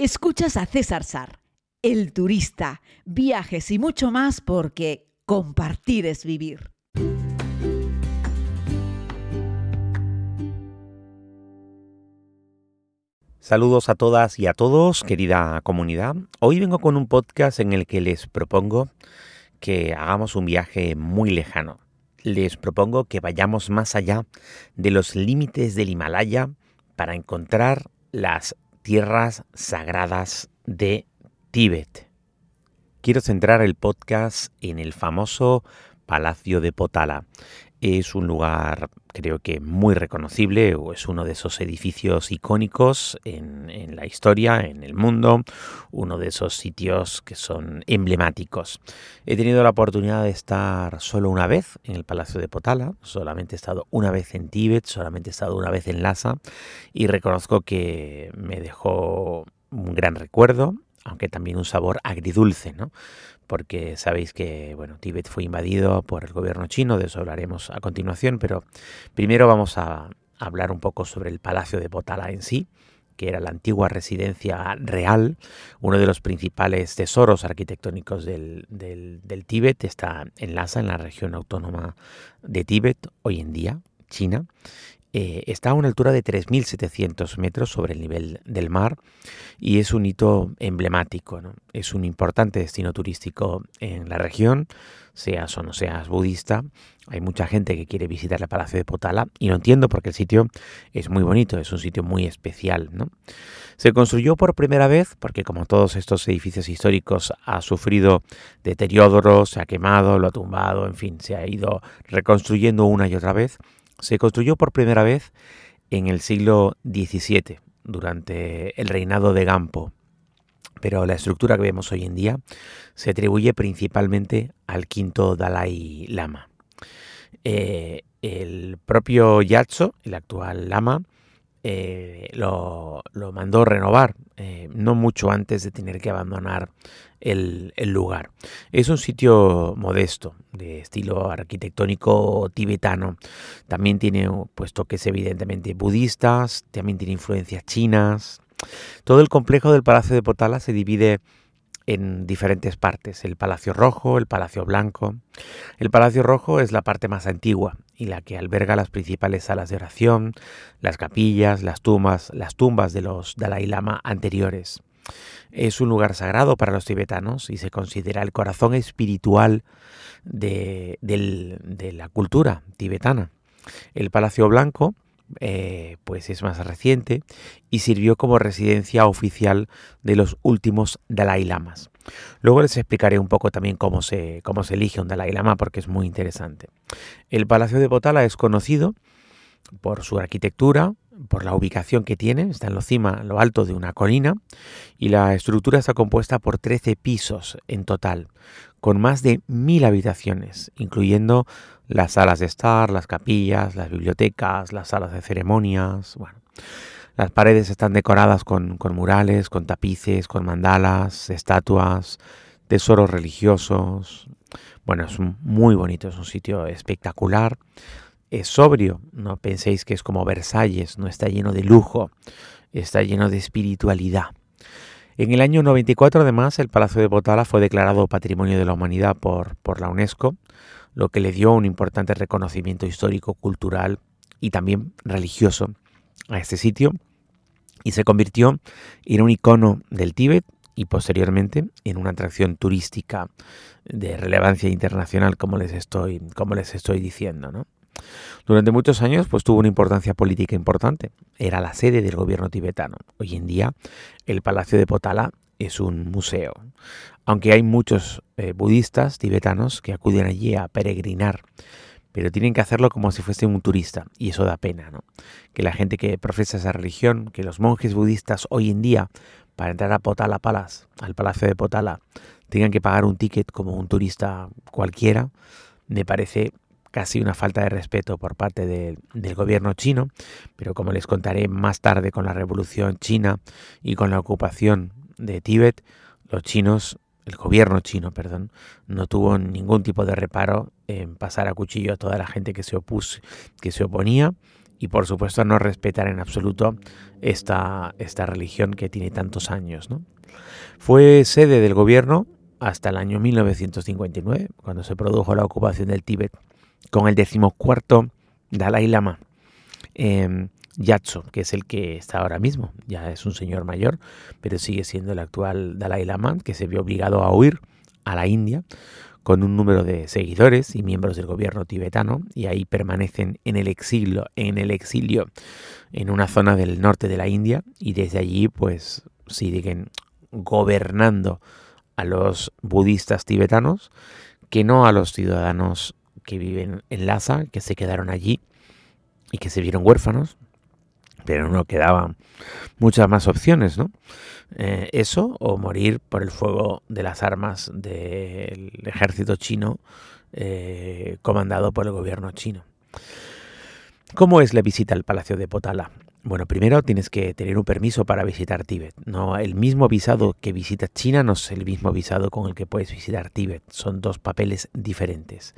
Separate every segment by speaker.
Speaker 1: Escuchas a César Sar, el turista, viajes y mucho más porque compartir es vivir.
Speaker 2: Saludos a todas y a todos, querida comunidad. Hoy vengo con un podcast en el que les propongo que hagamos un viaje muy lejano. Les propongo que vayamos más allá de los límites del Himalaya para encontrar las tierras sagradas de Tíbet. Quiero centrar el podcast en el famoso Palacio de Potala. Es un lugar creo que muy reconocible, o es uno de esos edificios icónicos en, en, la historia, en el mundo, uno de esos sitios que son emblemáticos. He tenido la oportunidad de estar solo una vez en el Palacio de Potala, solamente he estado una vez en Tíbet, solamente he estado una vez en Lhasa, y reconozco que me dejó un gran recuerdo, aunque también un sabor agridulce, ¿no? Porque sabéis que, bueno, Tíbet fue invadido por el gobierno chino, de eso hablaremos a continuación, pero primero vamos a hablar un poco sobre el Palacio de Potala en sí, que era la antigua residencia real, uno de los principales tesoros arquitectónicos del, del, del Tíbet, está en Lhasa, en la región autónoma de Tíbet, hoy en día, China, eh, está a una altura de 3.700 metros sobre el nivel del mar y es un hito emblemático. Es un importante destino turístico en la región, seas o no seas budista. Hay mucha gente que quiere visitar el Palacio de Potala y lo entiendo porque el sitio es muy bonito, es un sitio muy especial. Se construyó por primera vez porque como todos estos edificios históricos ha sufrido deterioro, se ha quemado, lo ha tumbado, en fin, se ha ido reconstruyendo una y otra vez se construyó por primera vez en el siglo XVII, durante el reinado de Gampo, pero la estructura que vemos hoy en día se atribuye principalmente al quinto Dalai Lama. Eh, el propio Yatso, el actual Lama, eh, lo, mandó renovar, eh, no mucho antes de tener que abandonar el, el, lugar. Es un sitio modesto, de estilo arquitectónico tibetano. También tiene pues, toques evidentemente budistas, también tiene influencias chinas. Todo el complejo del Palacio de Potala se divide en diferentes partes, el Palacio Rojo, el Palacio Blanco. El Palacio Rojo es la parte más antigua y la que alberga las principales salas de oración, las capillas, las tumbas, las tumbas de los Dalai Lama anteriores. Es un lugar sagrado para los tibetanos y se considera el corazón espiritual de, de, de la cultura tibetana. El Palacio Blanco eh, pues es más reciente y sirvió como residencia oficial de los últimos Dalai Lamas. Luego les explicaré un poco también cómo se, cómo se elige un Dalai Lama porque es muy interesante. El Palacio de Potala es conocido por su arquitectura, por la ubicación que tiene, está en lo cima, en lo alto de una colina, y la estructura está compuesta por 13 pisos en total, con más de mil habitaciones, incluyendo las salas de estar, las capillas, las bibliotecas, las salas de ceremonias. Bueno, las paredes están decoradas con, murales, con tapices, con mandalas, estatuas, tesoros religiosos. Bueno, es muy bonito, es un sitio espectacular. Es sobrio, no penséis que es como Versalles, no está lleno de lujo, está lleno de espiritualidad. En el año 94, además, el Palacio de Potala fue declarado Patrimonio de la Humanidad por, por la UNESCO, lo que le dio un importante reconocimiento histórico, cultural y también religioso a este sitio y se convirtió en un icono del Tíbet y posteriormente en una atracción turística de relevancia internacional, como les estoy, como les estoy diciendo. ¿no? Durante muchos años pues, tuvo una importancia política importante. Era la sede del gobierno tibetano. Hoy en día el Palacio de Potala es un museo. Aunque hay muchos eh, budistas tibetanos que acuden allí a peregrinar, pero tienen que hacerlo como si fuese un turista, y eso da pena, ¿no? Que la gente que profesa esa religión, que los monjes budistas hoy en día, para entrar a Potala Palace, al Palacio de Potala, tengan que pagar un ticket como un turista cualquiera, me parece casi una falta de respeto por parte de, del gobierno chino, pero como les contaré más tarde con la revolución china y con la ocupación de Tíbet, los chinos, el gobierno chino, perdón, no tuvo ningún tipo de reparo en pasar a cuchillo a toda la gente que se opuso, que se oponía y por supuesto no respetar en absoluto esta, esta religión que tiene tantos años. Fue sede del gobierno hasta el año 1959, cuando se produjo la ocupación del Tíbet, con el decimocuarto Dalai Lama. Eh, Yatso, que es el que está ahora mismo, ya es un señor mayor, pero sigue siendo el actual Dalai Lama, que se vio obligado a huir a la India con un número de seguidores y miembros del gobierno tibetano y ahí permanecen en el exilio, en el exilio en una zona del norte de la India y desde allí pues siguen gobernando a los budistas tibetanos que no a los ciudadanos que viven en Lhasa, que se quedaron allí y que se vieron huérfanos, pero no quedaban muchas más opciones, ¿no? Eh, eso o morir por el fuego de las armas del ejército chino eh, comandado por el gobierno chino. ¿Cómo es la visita al Palacio de Potala? Bueno, primero tienes que tener un permiso para visitar Tíbet. No, el mismo visado que visitas China no es el mismo visado con el que puedes visitar Tíbet. Son dos papeles diferentes.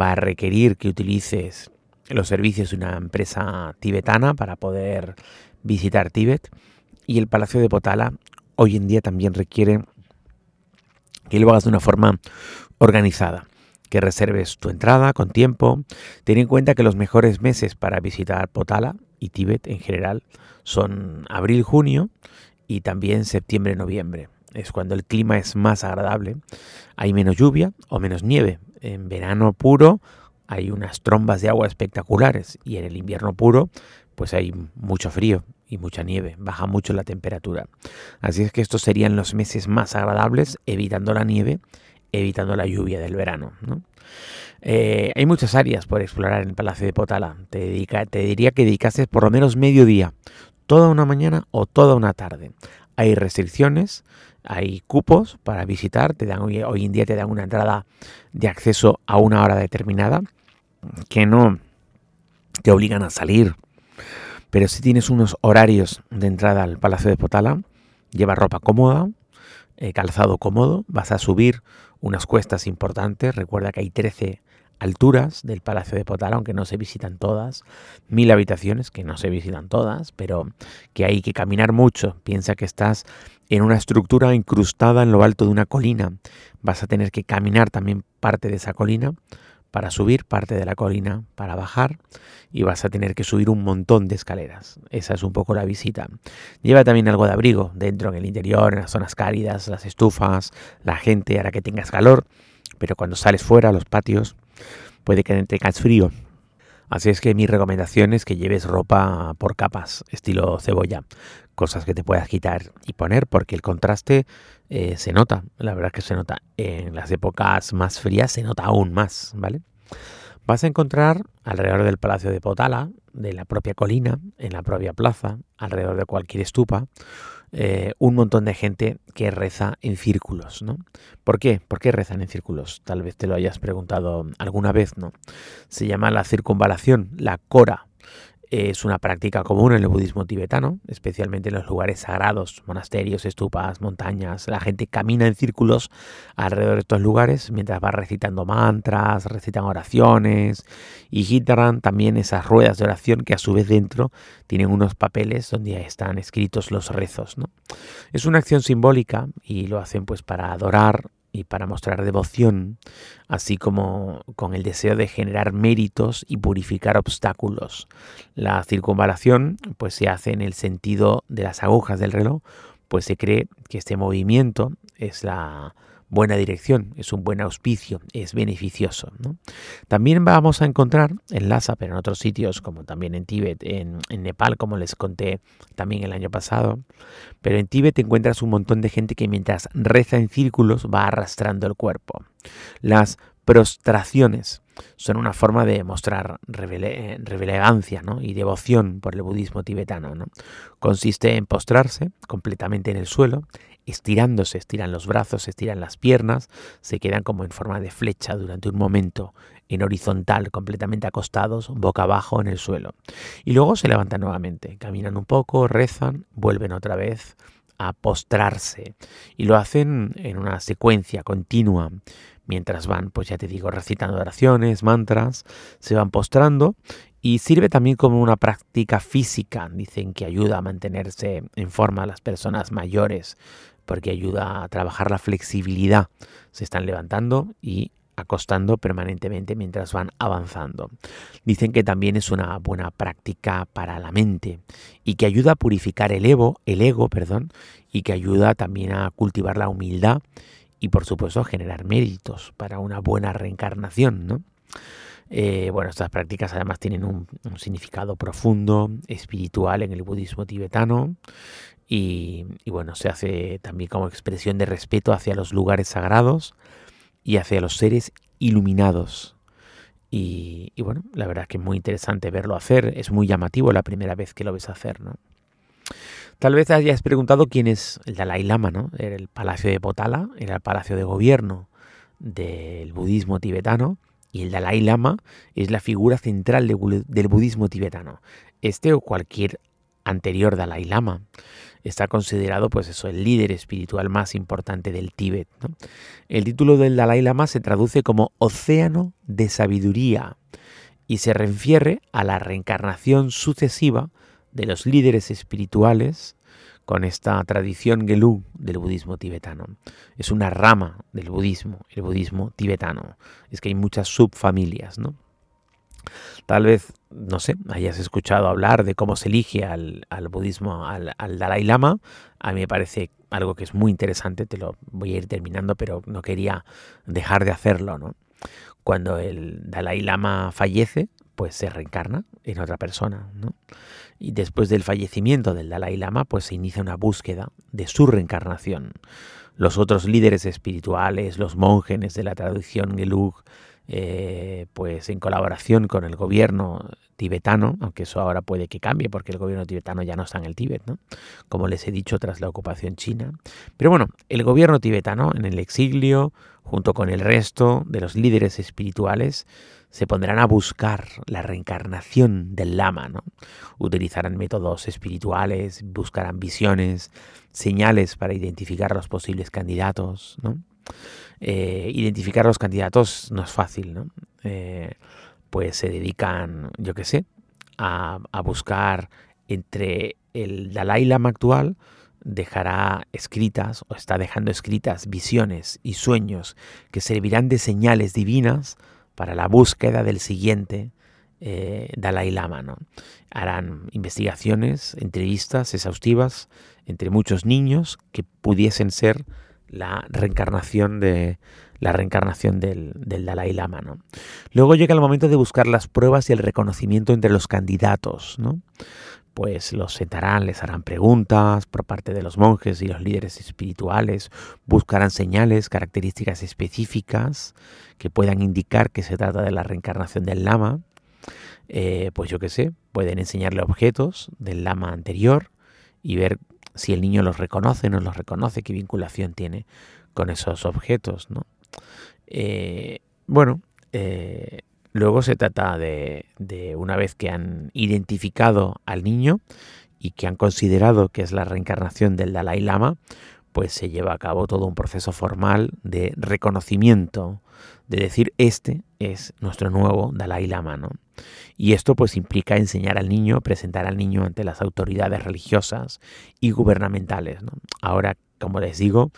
Speaker 2: Va a requerir que utilices los servicios de una empresa tibetana para poder visitar Tíbet. Y el Palacio de Potala hoy en día también requiere que lo hagas de una forma organizada, que reserves tu entrada con tiempo. Ten en cuenta que los mejores meses para visitar Potala y Tíbet en general son abril, junio y también septiembre, noviembre. Es cuando el clima es más agradable. Hay menos lluvia o menos nieve. En verano puro hay unas trombas de agua espectaculares y en el invierno puro pues hay mucho frío y mucha nieve, baja mucho la temperatura. Así es que estos serían los meses más agradables, evitando la nieve, evitando la lluvia del verano. Eh, hay muchas áreas por explorar en el Palacio de Potala. Te, te diría que dedicases por lo menos medio día, toda una mañana o toda una tarde. Hay restricciones, hay cupos para visitar, te dan, hoy en día te dan una entrada de acceso a una hora determinada, que no te obligan a salir pero si tienes unos horarios de entrada al Palacio de Potala, lleva ropa cómoda, eh, calzado cómodo, vas a subir unas cuestas importantes. Recuerda que hay 13 alturas del Palacio de Potala, aunque no se visitan todas, mil habitaciones, que no se visitan todas, pero que hay que caminar mucho. Piensa que estás en una estructura incrustada en lo alto de una colina. Vas a tener que caminar también parte de esa colina para subir, parte de la colina para bajar y vas a tener que subir un montón de escaleras. Esa es un poco la visita. Lleva también algo de abrigo dentro, en el interior, en las zonas cálidas, las estufas, la gente hará que tengas calor, pero cuando sales fuera a los patios puede que tengas frío. Así es que mi recomendación es que lleves ropa por capas, estilo cebolla, cosas que te puedas quitar y poner, porque el contraste eh, se nota, la verdad que se nota. En las épocas más frías se nota aún más, ¿vale? Vas a encontrar alrededor del Palacio de Potala, de la propia colina, en la propia plaza, alrededor de cualquier estupa, eh, un montón de gente que reza en círculos, ¿no? ¿Por qué? ¿Por qué rezan en círculos? Tal vez te lo hayas preguntado alguna vez, ¿no? Se llama la circunvalación, la cora, es una práctica común en el budismo tibetano, especialmente en los lugares sagrados, monasterios, estupas, montañas. La gente camina en círculos alrededor de estos lugares mientras va recitando mantras, recitan oraciones y gitarán también esas ruedas de oración que a su vez dentro tienen unos papeles donde están escritos los rezos. ¿no? Es una acción simbólica y lo hacen pues para adorar y para mostrar devoción, así como con el deseo de generar méritos y purificar obstáculos. La circunvalación pues se hace en el sentido de las agujas del reloj, pues se cree que este movimiento es la buena dirección, es un buen auspicio, es beneficioso. También vamos a encontrar en Lhasa, pero en otros sitios, como también en Tíbet, en, en, Nepal, como les conté también el año pasado, pero en Tíbet encuentras un montón de gente que mientras reza en círculos va arrastrando el cuerpo. Las prostraciones son una forma de mostrar relevancia y devoción por el budismo tibetano. Consiste en postrarse completamente en el suelo, estirándose, estiran los brazos, estiran las piernas, se quedan como en forma de flecha durante un momento en horizontal, completamente acostados, boca abajo en el suelo. Y luego se levantan nuevamente, caminan un poco, rezan, vuelven otra vez a postrarse y lo hacen en una secuencia continua mientras van, pues ya te digo, recitando oraciones, mantras, se van postrando y sirve también como una práctica física. Dicen que ayuda a mantenerse en forma a las personas mayores porque ayuda a trabajar la flexibilidad. Se están levantando y acostando permanentemente mientras van avanzando. Dicen que también es una buena práctica para la mente y que ayuda a purificar el ego, el ego, perdón, y que ayuda también a cultivar la humildad y por supuesto a generar méritos para una buena reencarnación, ¿no? Eh, bueno, estas prácticas además tienen un, significado profundo, espiritual en el budismo tibetano y, bueno, se hace también como expresión de respeto hacia los lugares sagrados y hacia los seres iluminados. Y, bueno, la verdad es que es muy interesante verlo hacer, es muy llamativo la primera vez que lo ves hacer, ¿no? Tal vez hayas preguntado quién es el Dalai Lama, ¿no? Era el palacio de Potala, era el palacio de gobierno del budismo tibetano y el Dalai Lama es la figura central del budismo tibetano. Este o cualquier anterior Dalai Lama está considerado pues eso el líder espiritual más importante del Tíbet. El título del Dalai Lama se traduce como océano de sabiduría y se refiere a la reencarnación sucesiva de los líderes espirituales con esta tradición gelug del budismo tibetano. Es una rama del budismo, el budismo tibetano. Es que hay muchas subfamilias, ¿no? Tal vez, no sé, hayas escuchado hablar de cómo se elige al, budismo, al, al, Dalai Lama. A mí me parece algo que es muy interesante, te lo voy a ir terminando, pero no quería dejar de hacerlo, ¿no? Cuando el Dalai Lama fallece, pues se reencarna en otra persona, ¿no? Y después del fallecimiento del Dalai Lama, pues se inicia una búsqueda de su reencarnación. Los otros líderes espirituales, los monjes de la tradición Gelug, eh, pues en colaboración con el gobierno tibetano, aunque eso ahora puede que cambie porque el gobierno tibetano ya no está en el Tíbet, ¿no? como les he dicho tras la ocupación china. Pero bueno, el gobierno tibetano en el exilio, junto con el resto de los líderes espirituales, se pondrán a buscar la reencarnación del lama, ¿no? Utilizarán métodos espirituales, buscarán visiones, señales para identificar los posibles candidatos, ¿no? Eh, identificar los candidatos no es fácil, ¿no? Eh, pues se dedican, yo qué sé, a, a buscar entre el Dalai Lama actual, dejará escritas o está dejando escritas visiones y sueños que servirán de señales divinas para la búsqueda del siguiente eh, Dalai Lama. ¿no? Harán investigaciones, entrevistas exhaustivas entre muchos niños que pudiesen ser la reencarnación de la reencarnación del, del, Dalai Lama. ¿no? Luego llega el momento de buscar las pruebas y el reconocimiento entre los candidatos. ¿no? Pues los sentarán, les harán preguntas por parte de los monjes y los líderes espirituales, buscarán señales, características específicas que puedan indicar que se trata de la reencarnación del lama. Eh, pues yo qué sé, pueden enseñarle objetos del lama anterior y ver si el niño los reconoce no los reconoce, qué vinculación tiene con esos objetos. ¿no? Eh, bueno, eh, Luego se trata de, una vez que han identificado al niño y que han considerado que es la reencarnación del Dalai Lama, pues se lleva a cabo todo un proceso formal de reconocimiento, de decir este es nuestro nuevo Dalai Lama, ¿no? Y esto pues implica enseñar al niño, presentar al niño ante las autoridades religiosas y gubernamentales, Ahora, como les digo,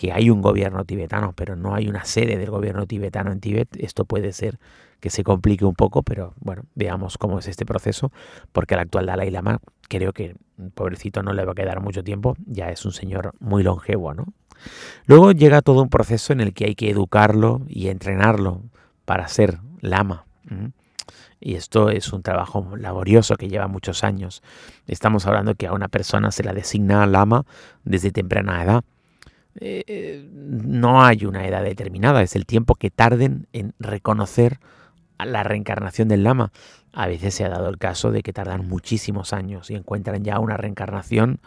Speaker 2: que hay un gobierno tibetano, pero no hay una sede del gobierno tibetano en Tíbet, esto puede ser que se complique un poco, pero bueno, veamos cómo es este proceso, porque el actual Dalai Lama creo que pobrecito no le va a quedar mucho tiempo, ya es un señor muy longevo, ¿no? Luego llega todo un proceso en el que hay que educarlo y entrenarlo para ser lama. Y esto es un trabajo laborioso que lleva muchos años. Estamos hablando que a una persona se la designa lama desde temprana edad. Eh, eh, no hay una edad determinada, es el tiempo que tarden en reconocer la reencarnación del lama. A veces se ha dado el caso de que tardan muchísimos años y encuentran ya una reencarnación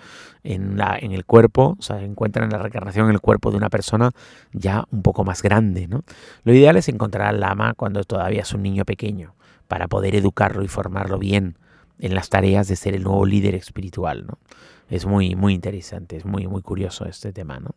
Speaker 2: en, la, en el cuerpo, o sea, encuentran la reencarnación en el cuerpo de una persona ya un poco más grande. ¿no? Lo ideal es encontrar al lama cuando todavía es un niño pequeño, para poder educarlo y formarlo bien en las tareas de ser el nuevo líder espiritual. ¿no? Es muy, muy interesante, es muy, muy curioso este tema. ¿no?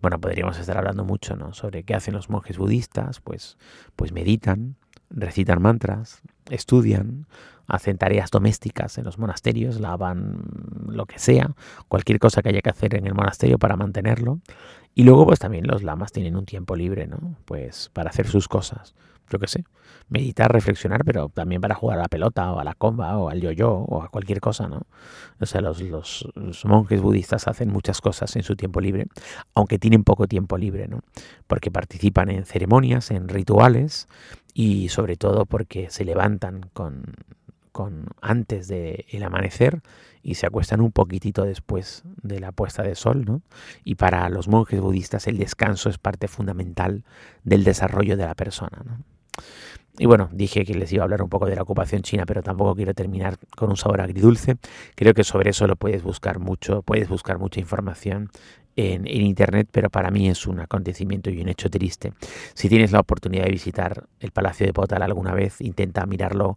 Speaker 2: Bueno, podríamos estar hablando mucho ¿no? sobre qué hacen los monjes budistas, pues, pues meditan, recitan mantras, estudian, hacen tareas domésticas en los monasterios, lavan lo que sea, cualquier cosa que haya que hacer en el monasterio para mantenerlo. Y luego pues también los lamas tienen un tiempo libre, ¿no? Pues para hacer sus cosas. Yo qué sé, meditar, reflexionar, pero también para jugar a la pelota o a la comba o al yo-yo o a cualquier cosa, ¿no? O sea, los, los, monjes budistas hacen muchas cosas en su tiempo libre, aunque tienen poco tiempo libre, ¿no? Porque participan en ceremonias, en rituales y sobre todo porque se levantan con, con antes del el amanecer y se acuestan un poquitito después de la puesta de sol, ¿no? Y para los monjes budistas el descanso es parte fundamental del desarrollo de la persona. Y bueno, dije que les iba a hablar un poco de la ocupación china, pero tampoco quiero terminar con un sabor agridulce. Creo que sobre eso lo puedes buscar mucho, puedes buscar mucha información en, internet, pero para mí es un acontecimiento y un hecho triste. Si tienes la oportunidad de visitar el Palacio de Potal alguna vez, intenta mirarlo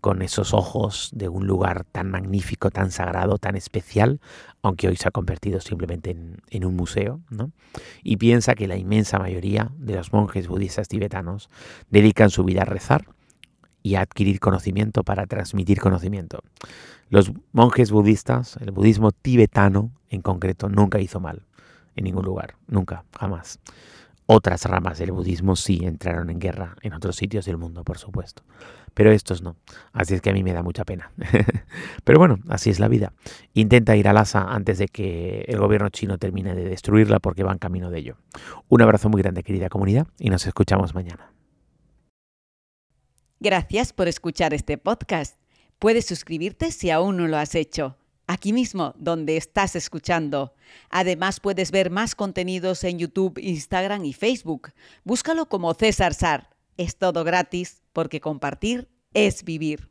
Speaker 2: con esos ojos de un lugar tan magnífico, tan sagrado, tan especial, aunque hoy se ha convertido simplemente en, un museo, ¿no? Y piensa que la inmensa mayoría de los monjes budistas tibetanos dedican su vida a rezar y a adquirir conocimiento para transmitir conocimiento. Los monjes budistas, el budismo tibetano en concreto, nunca hizo mal en ningún lugar, nunca, jamás. Otras ramas del budismo sí entraron en guerra en otros sitios del mundo, por supuesto pero estos no. Así es que a mí me da mucha pena. pero bueno, así es la vida. Intenta ir a Lhasa antes de que el gobierno chino termine de destruirla porque va en camino de ello. Un abrazo muy grande, querida comunidad, y nos escuchamos mañana.
Speaker 1: Gracias por escuchar este podcast. Puedes suscribirte si aún no lo has hecho. Aquí mismo, donde estás escuchando. Además, puedes ver más contenidos en YouTube, Instagram y Facebook. Búscalo como César Sar. Es todo gratis porque compartir es vivir.